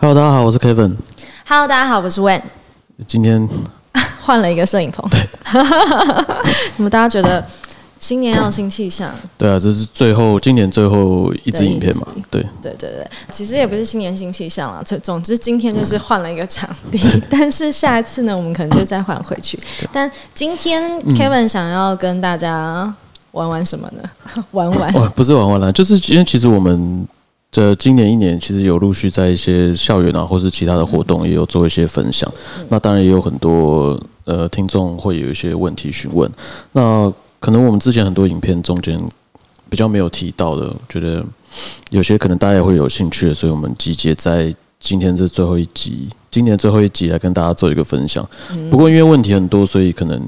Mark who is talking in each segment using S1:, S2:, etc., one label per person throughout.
S1: Hello，大家好，我是 Kevin。
S2: Hello，大家好，我是 Wen，
S1: 今天
S2: 换了一个摄影棚。对，你们大家觉得新年要有新气象？
S1: 对啊，这是最后今年最后一支影片嘛？对，
S2: 对对对，其实也不是新年新气象了。总总之，今天就是换了一个场地，但是下一次呢，我们可能就再换回去。但今天
S1: 嗯
S2: Kevin 想要跟大家玩玩什么呢？玩玩
S1: 哇，不是玩玩了，就是因为其实我们这今年一年其实有陆续在一些校园啊，或是其他的活动也有做一些分享。那当然也有很多呃听众会有一些问题询问。那可能我们之前很多影片中间比较没有提到的，我觉得有些可能大家也会有兴趣的，所以我们集结在今天这最后一集，今年最后一集来跟大家做一个分享。不过因为问题很多，所以可能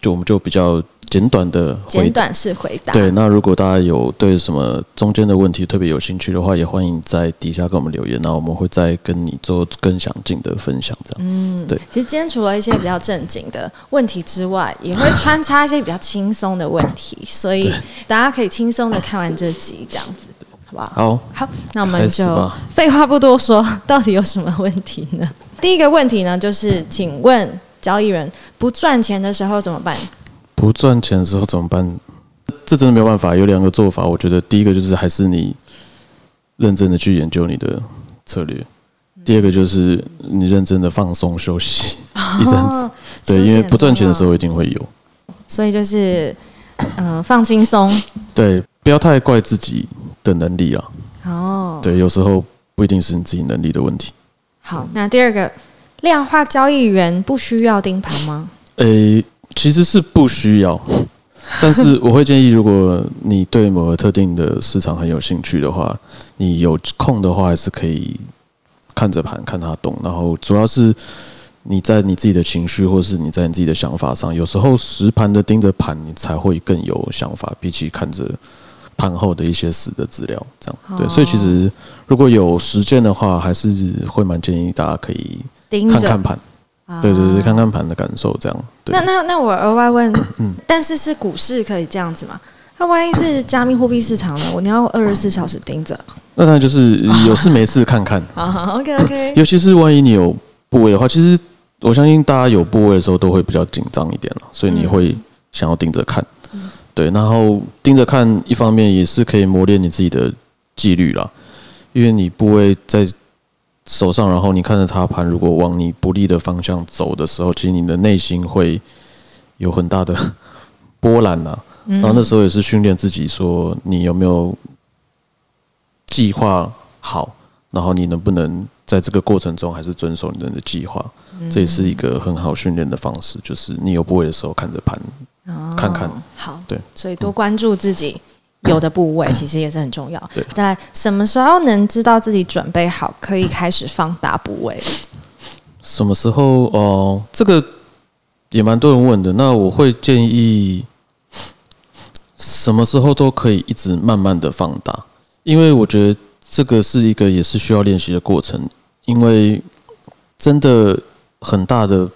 S1: 就我们就比较简短的回
S2: 简短式回答。
S1: 对，那如果大家有对什么中间的问题特别有兴趣的话，也欢迎在底下给我们留言，那我们会再跟你做更详尽的分享。这样，
S2: 嗯对其实今天除了一些比较正经的问题之外，也会穿插一些比较轻松的问题，所以大家可以轻松的看完这集，这样子，好不好？
S1: 好，
S2: 好，那我们就废话不多说，到底有什么问题呢？第一个问题呢，就是请问交易人不赚钱的时候怎么办？
S1: 不赚钱的时候怎么办？这真的没有办法，有两个做法。我觉得第一个就是还是你认真的去研究你的策略，第二个就是你认真的放松休息一阵子。
S2: 哦
S1: 对，因为不赚钱的时候一定会有。
S2: 所以就是嗯、呃放轻松
S1: 对，不要太怪自己的能力啊。
S2: 哦。
S1: 对，有时候不一定是你自己能力的问题。
S2: 好，那第二个量化交易员不需要盯盘吗？
S1: 诶、其实是不需要，但是我会建议，如果你对某个特定的市场很有兴趣的话，你有空的话，还是可以看着盘看它动。然后主要是你在你自己的情绪，或是你在你自己的想法上，有时候实盘的盯着盘，你才会更有想法，比起看着盘后的一些死的资料。这样对，所以其实如果有时间的话，还是会蛮建议大家可以看看盘。
S2: 啊
S1: 对对对，看看盘的感受，这样。对
S2: 那那那我额外问，
S1: 嗯
S2: 但是是股市可以这样子吗？那万一是加密货币市场呢？我你要二十四小时盯着
S1: 那当然就是有事没事看看，
S2: 啊？OK OK，
S1: 尤其是万一你有部位的话，其实我相信大家有部位的时候都会比较紧张一点了，所以你会想要盯着看。对，然后盯着看，一方面也是可以磨练你自己的纪律啦，因为你部位在手上，然后你看着它盘如果往你不利的方向走的时候，其实你的内心会有很大的波澜呐、然后那时候也是训练自己，说你有没有计划好，然后你能不能在这个过程中还是遵守你的计划，这也是一个很好训练的方式。就是你有不会的时候看着盘，看看。
S2: 哦好，
S1: 对，
S2: 所以多关注自己 有的部位，其实也是很重要。
S1: 对
S2: 再来，什么时候能知道自己准备好，可以开始放大部位？
S1: 什么时候哦、这个也蛮多人问的。那我会建议什么时候都可以一直慢慢的放大，因为我觉得这个是一个也是需要练习的过程。因为真的很大的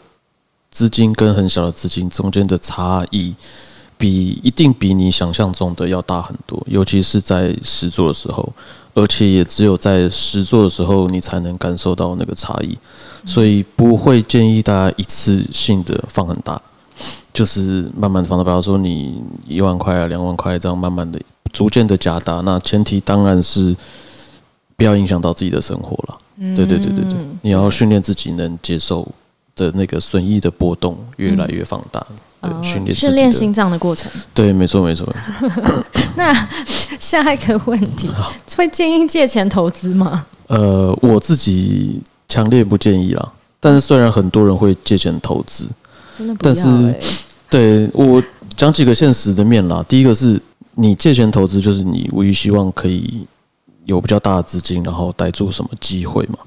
S1: 资金跟很小的资金中间的差异，比一定比你想象中的要大很多，尤其是在实做的时候，而且也只有在实做的时候，你才能感受到那个差异。所以不会建议大家一次性的放很大，就是慢慢的放大。比方说你一万块啊、两万块这样慢慢的、逐渐的加大。那前提当然是不要影响到自己的生活了。对对对对对，你要训练自己能接受的那个损益的波动越来越放大。训练
S2: 训练心脏的过程。
S1: 对，没错没错。
S2: 那下一个问题，会建议借钱投资吗？
S1: 呃，我自己强烈不建议啦。但是虽然很多人会借钱投资，
S2: 真的
S1: 但是
S2: 欸。
S1: 对我讲几个现实的面啦。第一个是你借钱投资，就是你唯一希望可以有比较大的资金，然后逮住什么机会嘛。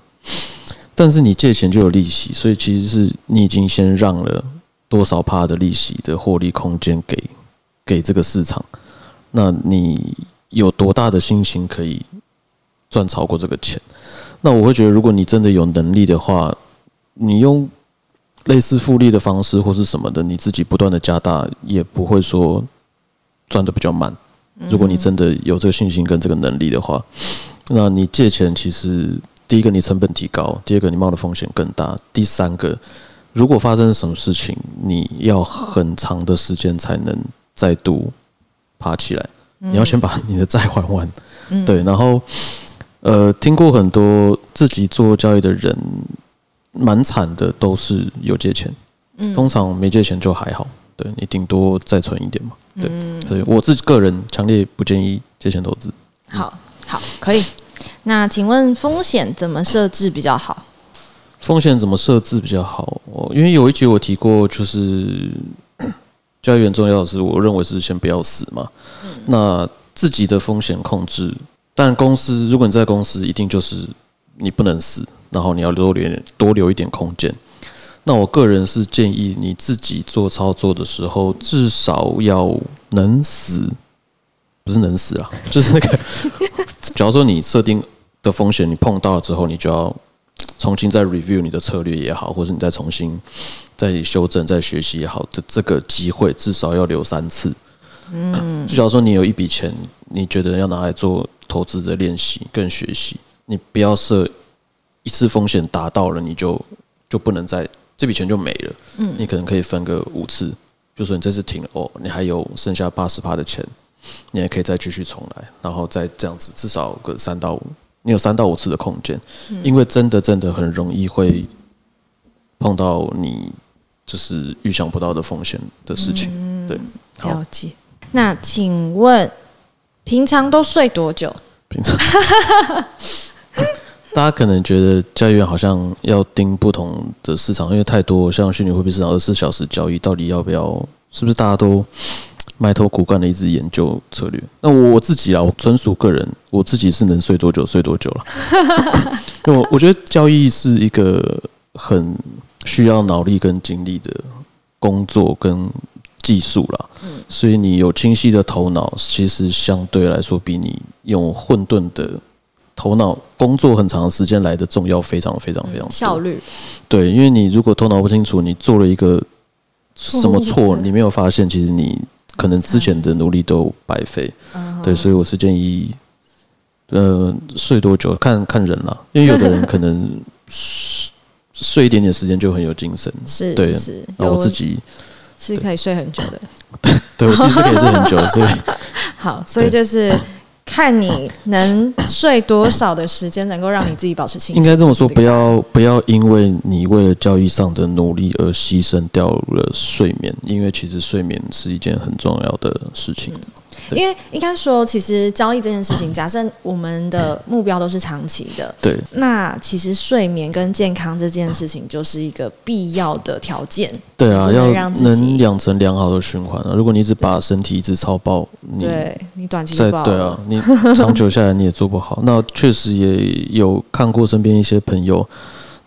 S1: 但是你借钱就有利息，所以其实是你已经先让了多少趴的利息的获利空间给给这个市场。那你有多大的信心可以赚超过这个钱？那我会觉得，如果你真的有能力的话，你用类似复利的方式或是什么的，你自己不断的加大，也不会说赚的比较慢。如果你真的有这个信心跟这个能力的话，那你借钱其实第一个你成本提高，第二个你冒的风险更大，第三个，如果发生什么事情，你要很长的时间才能再度爬起来，你要先把你的债还完。对，然后呃，听过很多自己做交易的人，蛮惨的，都是有借钱。嗯，通常没借钱就还好，对你顶多再存一点嘛。对，所以我自己个人强烈不建议借钱投资。
S2: 好，好，可以。那请问风险怎么设置比较好？
S1: 风险怎么设置比较好？哦，因为有一集我提过，就是交易员重要的是，我认为是先不要死嘛。那自己的风险控制，但公司如果你在公司，一定就是你不能死，然后你要多留多留一点空间。那我个人是建议你自己做操作的时候，至少要能死，不是能死啊，就是那个，假如说你设定的风险你碰到了之后，你就要重新再 review 你的策略也好，或是你再重新 再修正、再学习也好，这这个机会至少要留三次。嗯，就假如说你有一笔钱，你觉得要拿来做投资的练习跟学习，你不要设一次风险达到了，你就就不能再。这笔钱就没了，嗯，你可能可以分个五次，就说你这次停了哦，你还有剩下八十趴的钱，你还可以再继续重来，然后再这样子，至少个三到五，你有三到五次的空间，因为真的真的很容易会碰到你就是预想不到的风险的事情，对，
S2: 了解。那请问平常都睡多久？
S1: 平常。大家可能觉得交易员好像要盯不同的市场，因为太多像虚拟货币市场二十四小时交易，到底要不要？是不是大家都埋头苦干的一直研究策略？那我自己啊，我纯属个人，我自己是能睡多久睡多久了。我我觉得交易是一个很需要脑力跟精力的工作跟技术啦。嗯，所以你有清晰的头脑，其实相对来说比你用混沌的。头脑工作很长时间来的重要，非常非常非常
S2: 效率。
S1: 对，因为你如果头脑不清楚，你做了一个什么错，你没有发现，其实你可能之前的努力都白费。对，所以我是建议，呃，睡多久看看人啦，因为有的人可能 睡一点点时间就很有精神。
S2: 是，
S1: 对，
S2: 是。
S1: 那我自己
S2: 是可以睡很久的。
S1: 对，对我自己是可以睡很久，所以
S2: 好，所以就是。看你能睡多少的时间，能够让你自己保持清醒。
S1: 应该这么说，不要不要因为你为了交易上的努力而牺牲掉了睡眠，因为其实睡眠是一件很重要的事情。
S2: 因为应该说，其实交易这件事情，假设我们的目标都是长期的，
S1: 对，
S2: 那其实睡眠跟健康这件事情就是一个必要的条件。
S1: 对啊，要能养成良好的循环啊！如果你一直把身体一直超爆，
S2: 对你短期在
S1: 对啊，你长久下来你也做不好。那确实也有看过身边一些朋友，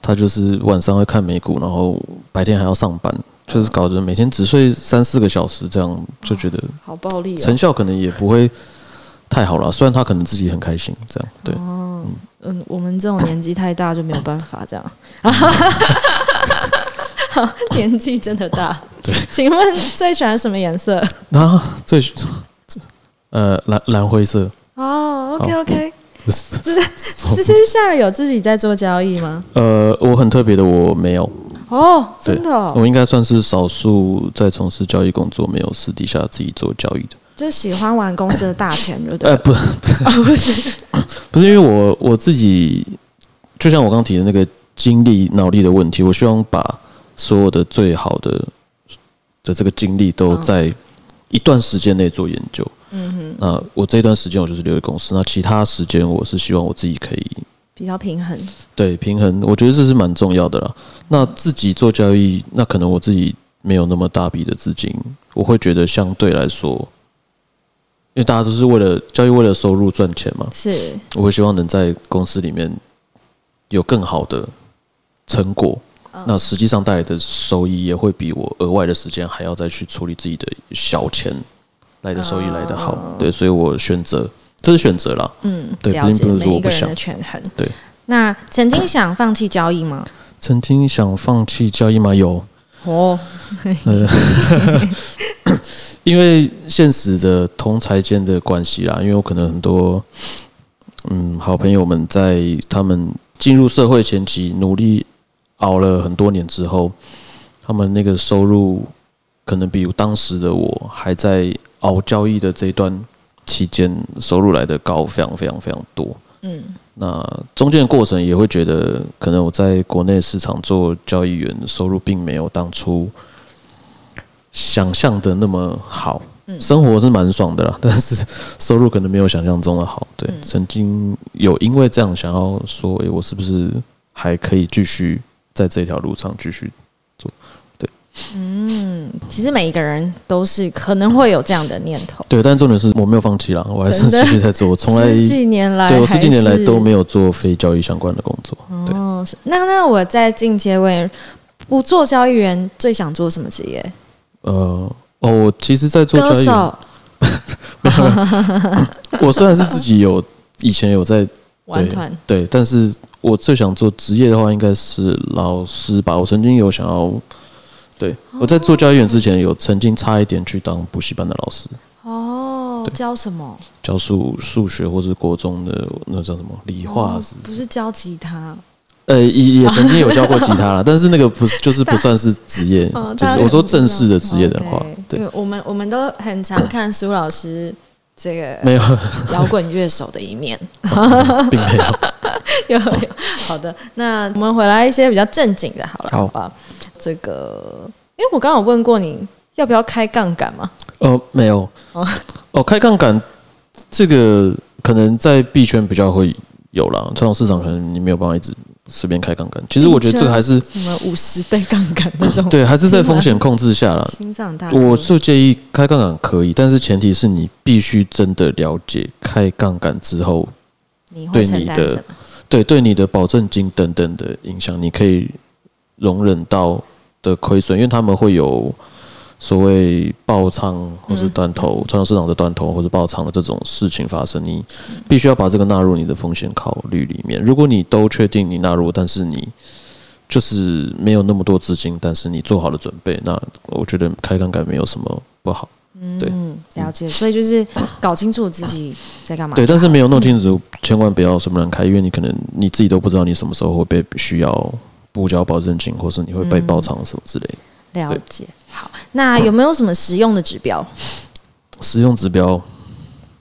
S1: 他就是晚上会看美股，然后白天还要上班。就是搞得每天只睡三四个小时，这样就觉得
S2: 好暴力，
S1: 成效可能也不会太好了。虽然他可能自己很开心，这样对。
S2: 哦，嗯，我们这种年纪太大就没有办法这样。年纪真的大。
S1: 对，
S2: 请问最喜欢什么颜色？
S1: 啊，最呃蓝蓝灰色。
S2: 哦，OK OK。私私下有自己在做交易吗？
S1: 呃，我很特别的，我没有。
S2: 哦，真的，
S1: 我应该算是少数在从事交易工作，没有私底下自己做交易的。
S2: 就喜欢玩公司的大钱，对不对？呃，
S1: 不，不是，不是，因为我我自己，就像我刚提的那个精力、脑力的问题，我希望把所有的最好的的这个精力都在一段时间内做研究。嗯哼，那我这段时间我就是留在公司，那其他时间我是希望我自己可以。
S2: 比较平衡，
S1: 对平衡，我觉得这是蛮重要的啦。那自己做交易，那可能我自己没有那么大笔的资金，我会觉得相对来说，因为大家都是为了交易，为了收入赚钱嘛，
S2: 是，
S1: 我会希望能在公司里面有更好的成果，那实际上带来的收益也会比我额外的时间还要再去处理自己的小钱来的收益来的好。对，所以我选择。这是选择了，
S2: 嗯，对，了解每一个人的权衡。
S1: 对，
S2: 那曾经想放弃交易吗？
S1: 曾经想放弃交易吗？有哦，因为现实的同财间的关系啦，因为我可能很多嗯好朋友们在他们进入社会前期努力熬了很多年之后，他们那个收入可能比当时的我还在熬交易的这一段期间收入来的高，非常非常非常多。嗯，那中间的过程也会觉得，可能我在国内市场做交易员，收入并没有当初想象的那么好。生活是蛮爽的啦，但是收入可能没有想象中的好。对，曾经有因为这样想要说，诶，我是不是还可以继续在这条路上继续做？对，
S2: 嗯，其实每一个人都是可能会有这样的念头。
S1: 对，但重点是我没有放弃啦，我还是继续在做。我 从来
S2: 十几年来，
S1: 对我十几年来都没有做非交易相关的工作。
S2: 哦，那那我在进阶问，不做交易员，最想做什么职业？
S1: 呃。哦，我其实，在做
S2: 交易。
S1: 我虽然是自己有以前有在
S2: 玩团，
S1: 对，但是我最想做职业的话，应该是老师吧。我曾经有想要，对我在做教育员之前，有曾经差一点去当补习班的老师。
S2: 哦，教什么？
S1: 教数数学，或是国中的那叫什么理化？
S2: 不是教吉他。
S1: 呃，也也曾经有教过吉他了，但是那个不是，就是不算是职业，就是我说正式的职业的话，对，
S2: 我们我们都很常看苏老师这个
S1: 没有
S2: 摇滚乐手的一面，
S1: 并没有，
S2: 有有好的，那我们回来一些比较正经的，好了，
S1: 好
S2: 吧，这个，因为我刚刚有问过你要不要开杠杆嘛？
S1: 呃，没有，哦，开杠杆这个可能在币圈比较会有啦，传统市场可能你没有办法一直。随便开杠杆，其实我觉得这个还是
S2: 什么五十倍杠杆那种，
S1: 对，还是在风险控制下啦。
S2: 心脏大，
S1: 我是建议开杠杆可以，但是前提是你必须真的了解开杠杆之后，对你的对对你的保证金等等的影响，你可以容忍到的亏损，因为他们会有。所谓爆仓或是断头，传统市场的断头或者爆仓的这种事情发生，你必须要把这个纳入你的风险考虑里面。如果你都确定你纳入，但是你就是没有那么多资金，但是你做好了准备，那我觉得开杠杆没有什么不好。对，
S2: 了解。所以就是搞清楚自己在干嘛。
S1: 对，但是没有弄清楚，千万不要什么人开，因为你可能你自己都不知道你什么时候会被需要补交保证金，或是你会被爆仓什么之类的。
S2: 了解，好，那有没有什么实用的指标？
S1: 实用指标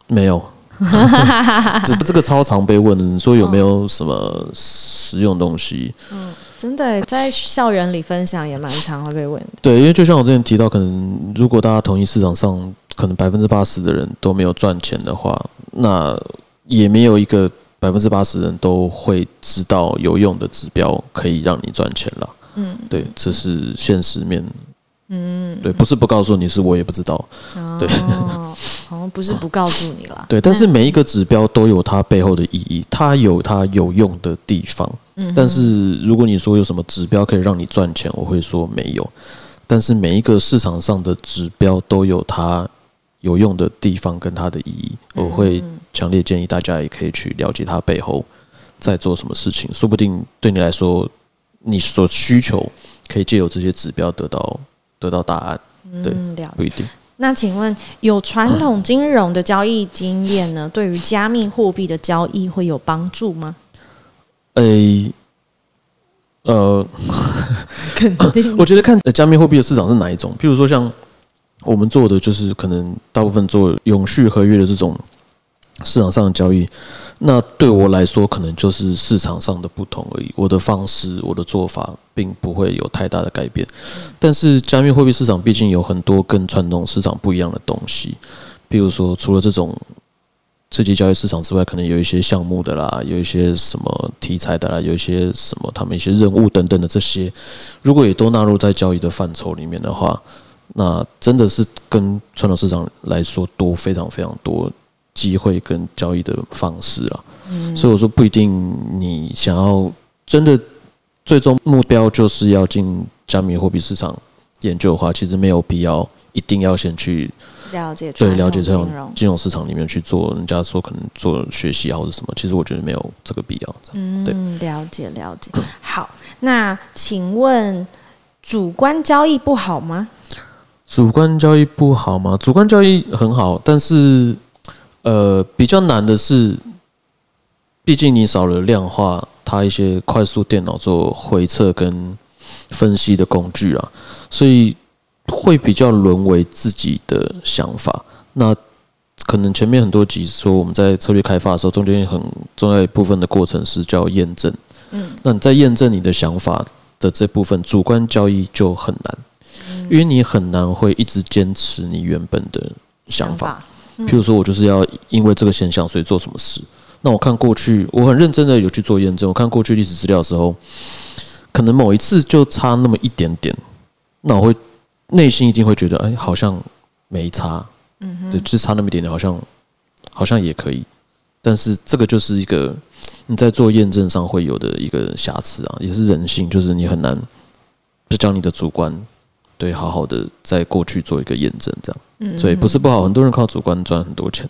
S1: 没有，这这个超常被问，说有没有什么实用东西？
S2: 嗯，真的在校园里分享也蛮常会被问的。
S1: 对，因为就像我之前提到，可能如果大家同意市场上可能百分之八十的人都没有赚钱的话，那也没有一个百分之八十人都会知道有用的指标可以让你赚钱了。嗯，对，这是现实面。嗯，对，不是不告诉你，是我也不知道。对，
S2: 好像不是不告诉你了。
S1: 对，但是每一个指标都有它背后的意义，它有它有用的地方。嗯，但是如果你说有什么指标可以让你赚钱，我会说没有。但是每一个市场上的指标都有它有用的地方跟它的意义，我会强烈建议大家也可以去了解它背后在做什么事情，说不定对你来说。你所需求可以借由这些指标得到得到答案，对，不一定。
S2: 那请问，有传统金融的交易经验呢？对于加密货币的交易会有帮助吗？
S1: 诶，呃，
S2: 肯定。
S1: 我觉得看加密货币的市场是哪一种，譬如说像我们做的，就是可能大部分做永续合约的这种。市场上的交易，那对我来说可能就是市场上的不同而已。我的方式、我的做法，并不会有太大的改变。但是加密货币市场毕竟有很多跟传统市场不一样的东西，比如说除了这种刺激交易市场之外，可能有一些项目的啦，有一些什么题材的啦，有一些什么他们一些任务等等的这些，如果也都纳入在交易的范畴里面的话，那真的是跟传统市场来说多非常非常多。机会跟交易的方式啊，所以我说不一定你想要真的最终目标就是要进加密货币市场研究的话，其实没有必要一定要先去
S2: 了解
S1: 对了解这种金融市场里面去做，人家说可能做学习啊或者什么，其实我觉得没有这个必要。
S2: 嗯，对，了解了解。好，那请问主观交易不好吗？
S1: 主观交易不好吗？主观交易很好，但是。呃，比较难的是，毕竟你少了量化它一些快速电脑做回测跟分析的工具啊，所以会比较沦为自己的想法。那可能前面很多集说我们在策略开发的时候，中间很重要一部分的过程是叫验证。嗯，那你在验证你的想法的这部分，主观交易就很难，因为你很难会一直坚持你原本的想法。譬如说，我就是要因为这个现象，所以做什么事。那我看过去，我很认真的有去做验证。我看过去历史资料的时候，可能某一次就差那么一点点，那我会内心一定会觉得，哎，好像没差。嗯哼，对，就差那么一点点，好像好像也可以。但是这个就是一个你在做验证上会有的一个瑕疵啊，也是人性，就是你很难就将你的主观对好好的在过去做一个验证，这样。嗯，所以不是不好，很多人靠主观赚很多钱。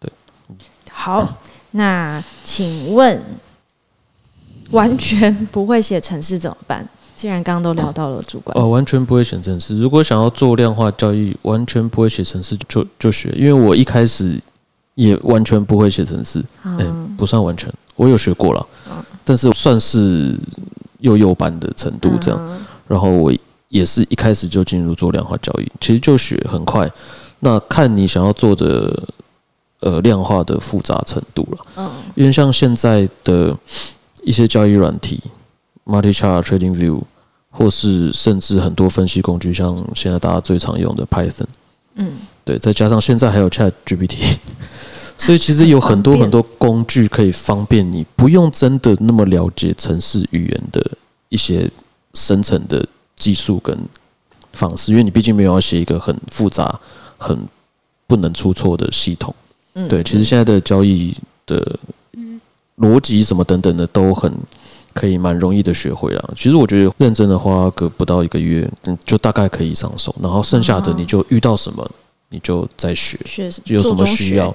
S1: 对，
S2: 好。那请问，完全不会写程式怎么办？既然刚刚都聊到了主管，
S1: 哦，完全不会写程式。如果想要做量化交易，完全不会写程式就就学，因为我一开始也完全不会写程式，嗯，不算完全，我有学过了，但是算是幼幼班的程度这样。然后我也是一开始就进入做量化交易，其实就学很快。那看你想要做的。呃，量化的复杂程度了。嗯，因为像现在的一些交易软体，Multi Chart Trading View，或是甚至很多分析工具，像现在大家最常用的 Python，嗯，对，再加上现在还有 Chat GPT，所以其实有很多 很多工具可以方便你，不用真的那么了解城市语言的一些深层的技术跟方式，因为你毕竟没有要写一个很复杂、很不能出错的系统。嗯对，其实现在的交易的逻辑什么等等的都很可以蛮容易的学会了。其实我觉得认真的话，隔不到一个月，嗯，就大概可以上手。然后剩下的你就遇到什么你就再学，有什么需要？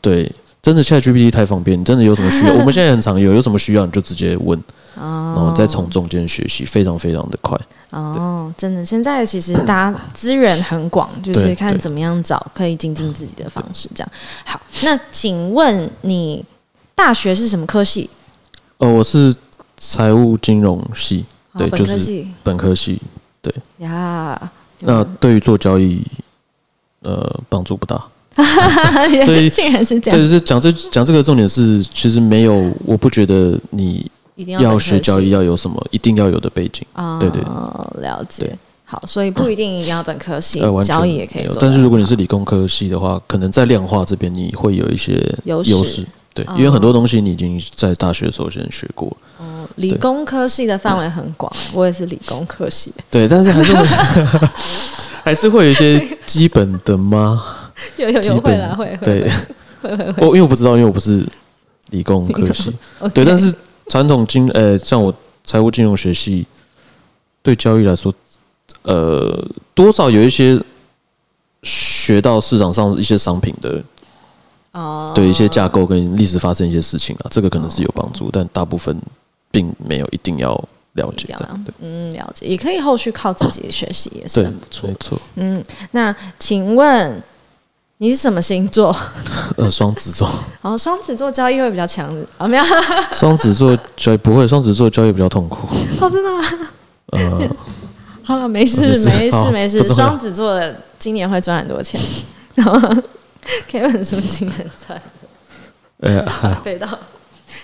S1: 对，真的现在 GPT 太方便，你真的有什么需要？我们现在很常有，有什么需要你就直接问，然后再从中间学习，非常非常的快。
S2: 哦，真的，现在其实大家资源很广，就是看怎么样找可以精进自己的方式。这样好，那请问你大学是什么科系？
S1: 呃，我是财务金融系，对，就是本科系，对呀。那对于做交易，呃，帮助不大。
S2: 所以竟然是这样，
S1: 就是讲这讲这个重点是，其实没有，我不觉得你。一定要学交易要有什么一定要有的背景啊？对对，
S2: 了解。好，所以不一定一定要本科系，交易也可以做。
S1: 但是如果你是理工科系的话，可能在量化这边你会有一些优势。对，因为很多东西你已经在大学的时候先学过。
S2: 哦，理工科系的范围很广，我也是理工科系。
S1: 对，但是还是会 还是会有一些基本的吗？
S2: 有有有会啦会
S1: 对
S2: 会会会。
S1: 我因为我不知道，因为我不是理工科系。对，但是。传统金，呃，像我财务金融学系，对交易来说，呃，多少有一些学到市场上一些商品的，哦，对一些架构跟历史发生一些事情啊，这个可能是有帮助，但大部分并没有一定要了解的。
S2: 嗯，了解也可以后续靠自己学习也是很不错。
S1: 没错。
S2: 嗯，那请问？你是什么星座？
S1: 呃，双子座。
S2: 哦，双子座交易会比较强啊？没有。
S1: 双子座交易不会，双子座交易比较痛苦。
S2: 哦，真的吗？呃，好了，没事，没事，没事。双子座的今年会赚很多钱。然后可以问说今年赚？哎，飞到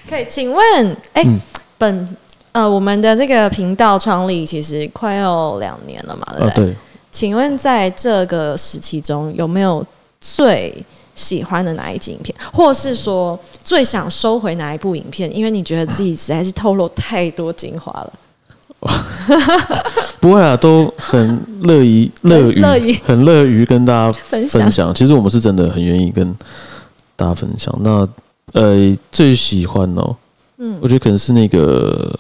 S2: 可以？请问，哎，本呃，我们的这个频道创立其实快要两年了嘛？对不对？请问在这个时期中有没有？最喜欢的哪一集影片，或是说最想收回哪一部影片？因为你觉得自己实在是透露太多精华了。
S1: 不会啊，都很乐意乐于 乐于很乐于跟大家分享。其实我们是真的很愿意跟大家分享。那呃，最喜欢哦，嗯，我觉得可能是那个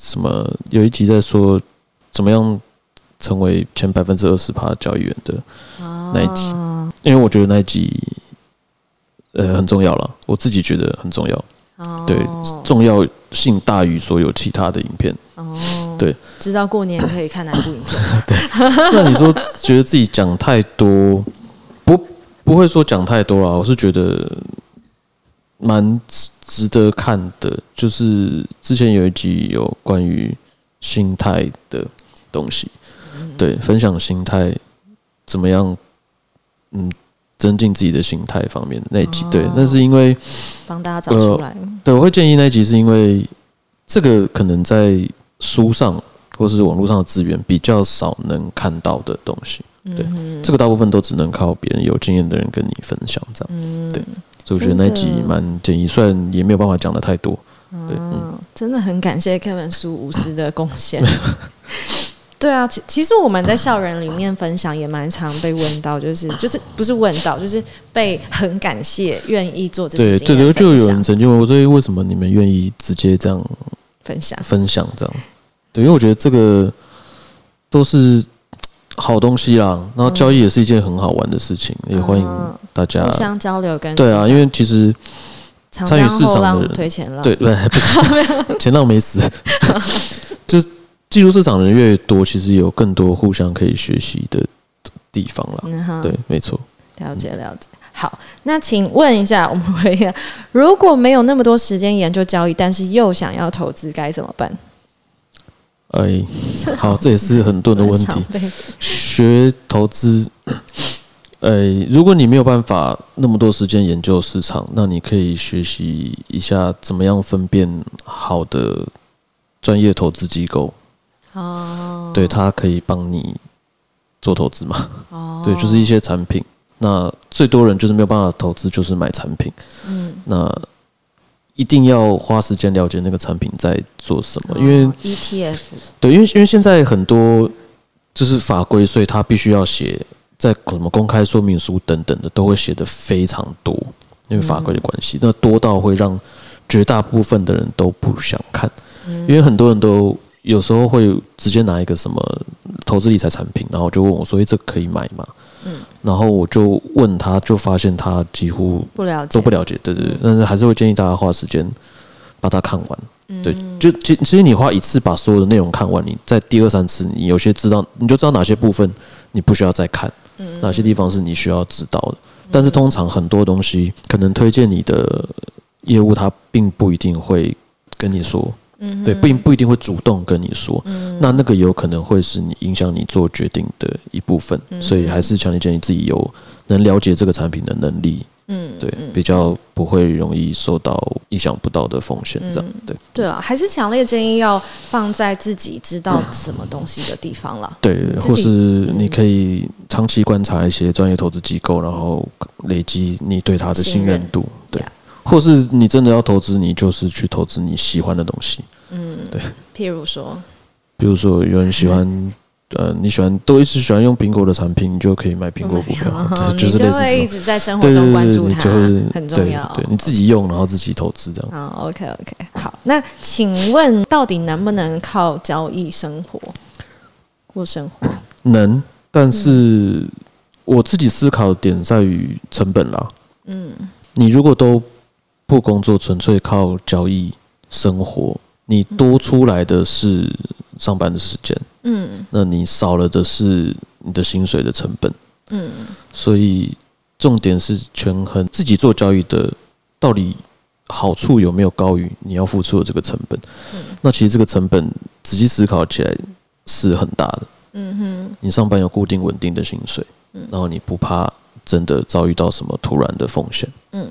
S1: 什么，有一集在说怎么样成为前百分之二十趴交易员的那一集。因为我觉得那一集，呃，很重要了。我自己觉得很重要，对，重要性大于所有其他的影片。哦，对，
S2: 知道过年可以看哪部影片？
S1: 对。那你说觉得自己讲太多，不不会说讲太多啊？我是觉得蛮值得看的，就是之前有一集有关于心态的东西，对，分享心态怎么样，嗯，增进自己的心态方面那一集，对，那是因为
S2: 帮大家找出来，
S1: 对，我会建议那一集是因为这个可能在书上或是网络上的资源比较少能看到的东西。对，这个大部分都只能靠别人有经验的人跟你分享，这样。对，所以我觉得那集蛮建议，虽然也没有办法讲的太多。对，嗯，
S2: 真的很感谢 Kevin 叔无私的贡献。对啊，其其实我们在校园里面分享也蛮常被问到，就是就是不是问到，就是被很感谢愿意做这些。
S1: 对对，就有人曾经问我，所以为什么你们愿意直接这样
S2: 分享
S1: 分享这样？对，因为我觉得这个都是。好东西啦，然后交易也是一件很好玩的事情，也欢迎大家
S2: 互相交流跟
S1: 对啊，因为其实参与市场的人
S2: 推前浪，
S1: 对对，不是 前浪没死，就技术市场的人越多，其实有更多互相可以学习的地方了。对，没错，
S2: 了解了解。好，那请问一下，我们回如果没有那么多时间研究交易，但是又想要投资，该怎么办？
S1: 哎，好，这也是很多人的问题。学投资，哎，如果你没有办法那么多时间研究市场，那你可以学习一下怎么样分辨好的专业投资机构。哦，对，他可以帮你做投资嘛？哦，对，就是一些产品。那最多人就是没有办法投资，就是买产品。嗯，那。一定要花时间了解那个产品在做什么，因为
S2: ETF
S1: 对，因为因为现在很多就是法规，所以他必须要写在什么公开说明书等等的，都会写的非常多，因为法规的关系，那多到会让绝大部分的人都不想看，因为很多人都有时候会直接拿一个什么投资理财产品，然后就问我，所以这可以买吗？嗯，然后我就问他，就发现他几乎
S2: 不了解，
S1: 都不了解，对对对。但是还是会建议大家花时间把它看完。对，就其其实你花一次把所有的内容看完，你在第二三次，你有些知道，你就知道哪些部分你不需要再看，哪些地方是你需要知道的。但是通常很多东西，可能推荐你的业务，他并不一定会跟你说。嗯，对，不不一定会主动跟你说，那那个有可能会是你影响你做决定的一部分，所以还是强烈建议自己有能了解这个产品的能力，嗯，对，比较不会容易受到意想不到的风险，这样对。
S2: 对啊，还是强烈建议要放在自己知道什么东西的地方了，
S1: 对，或是你可以长期观察一些专业投资机构，然后累积你对他的信任度，对。或是你真的要投资，你就是去投资你喜欢的东西。嗯，对。
S2: 譬如说，
S1: 比如说有人喜欢，呃，你喜欢都一直喜欢用苹果的产品，你就可以买苹果股票。对，就是类似
S2: 一直在生活中关注它，很重要。
S1: 对，你自己用，然后自己投资这样。
S2: 好，OK OK。好，那请问到底能不能靠交易生活过生活？
S1: 能，但是我自己思考点在于成本啦。嗯，你如果都不工作，纯粹靠交易生活，你多出来的是上班的时间，嗯，那你少了的是你的薪水的成本，嗯，所以重点是权衡自己做交易的到底好处有没有高于你要付出的这个成本，嗯，那其实这个成本仔细思考起来是很大的，嗯哼，你上班有固定稳定的薪水，嗯，然后你不怕真的遭遇到什么突然的风险，嗯。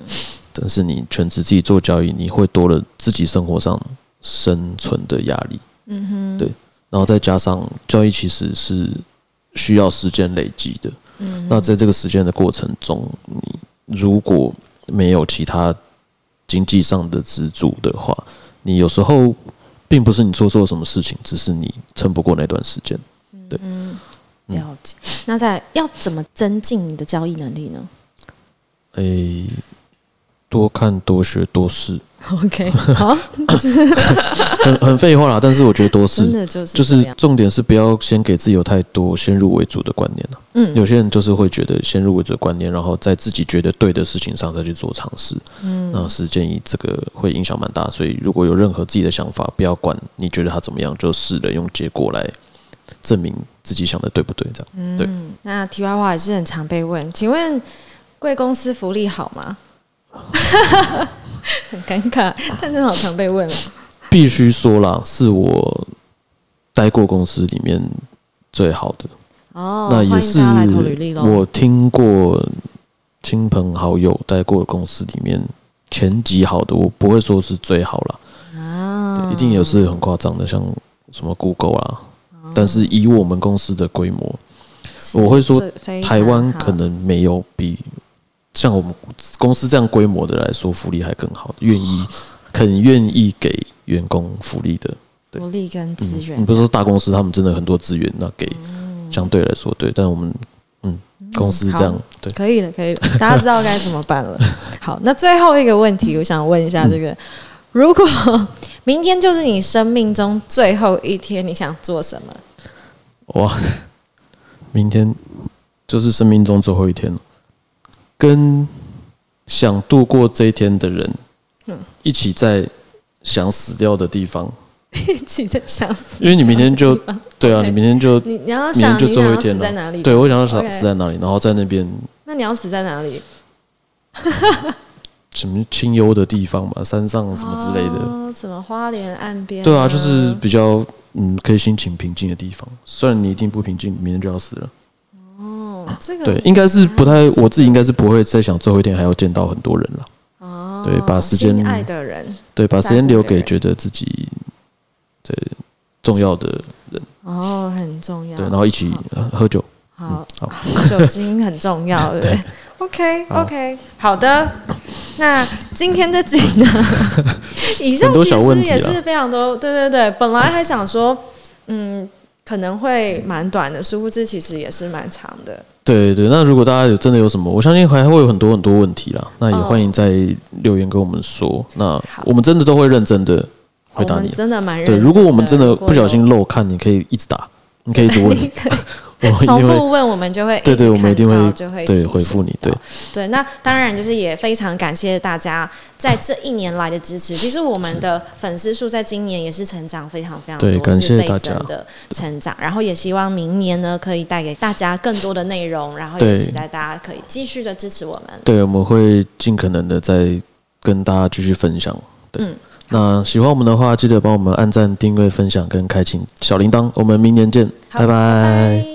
S1: 但是你全职自己做交易，你会多了自己生活上生存的压力。嗯哼，对，然后再加上交易其实是需要时间累积的。嗯，那在这个时间的过程中，你如果没有其他经济上的资助的话，你有时候并不是你做错什么事情，只是你撑不过那段时间。对，嗯
S2: 了解。那在要怎么增进你的交易能力呢？
S1: 诶。多看多学多试
S2: ，OK，好，
S1: 很很废话啦，但是我觉得多试，
S2: 真的就
S1: 是就是重点是不要先给自己有太多先入为主的观念了。嗯，有些人就是会觉得先入为主的观念，然后在自己觉得对的事情上再去做尝试。嗯，那是建议这个会影响蛮大，所以如果有任何自己的想法，不要管你觉得他怎么样，就试着用结果来证明自己想的对不对。这样，嗯，对。
S2: 那题外话也是很常被问，请问贵公司福利好吗？很尴尬，但是好常被问了。
S1: 必须说啦，是我待过公司里面最好的
S2: 哦。
S1: 那也是我听过亲朋好友待过的公司里面前几好的，我不会说是最好了啊。一定也是很夸张的，像什么 Google 啊。但是以我们公司的规模，我会说台湾可能没有比像我们公司这样规模的来说福利还更好，愿意肯愿意给员工福利的
S2: 福利跟资源。
S1: 你不是说大公司他们真的很多资源，那给相对来说对，但我们嗯公司这样对
S2: 可以了，可以了，大家知道该怎么办了。好，那最后一个问题，我想问一下这个：如果明天就是你生命中最后一天，你想做什么？
S1: 哇，明天就是生命中最后一天了，跟想度过这一天的人，嗯，一起在想死掉的地方，
S2: 一起在想死，
S1: 因为你明天就 对啊，你明天就
S2: 你你要想
S1: 就最后一天
S2: 在哪里？
S1: 对我想要死死在哪里，然后在那边。
S2: 那你要死在哪里？
S1: 什么清幽的地方嘛，山上什么之类的，
S2: 什么花莲岸边？
S1: 对啊，就是比较嗯，可以心情平静的地方。虽然你一定不平静，明天就要死了。
S2: 哦，这个
S1: 对，应该是不太，我自己应该是不会再想最后一天还要见到很多人了。哦，对，把时间
S2: 爱的人，
S1: 对，把时间留给觉得自己对重要的人。
S2: 哦，很重要。
S1: 对，然后一起喝酒。
S2: 好，好，酒精很重要，对。OK，OK，好的。那今天这集呢？以上其实也是非常多。对对对，本来还想说，嗯，可能会蛮短的，殊不知其实也是蛮长的。
S1: 对对，那如果大家有真的有什么，我相信还会有很多很多问题啦。那也欢迎在留言跟我们说。那我们真的都会认真的回答你，
S2: 真的蛮认
S1: 对。如果我们真的不小心漏看，你可以一直打，你可以一直问。
S2: 重复问我们就会
S1: 对对，我们一定会
S2: 就会
S1: 对回复你对
S2: 对。那当然就是也非常感谢大家在这一年来的支持。其实我们的粉丝数在今年也是成长非常非常多，是倍增的成长。然后也希望明年呢可以带给大家更多的内容，然后也期待大家可以继续的支持我们。
S1: 对，我们会尽可能的再跟大家继续分享。嗯，那喜欢我们的话，记得帮我们按赞、订阅、分享跟开启小铃铛。我们明年见，拜拜。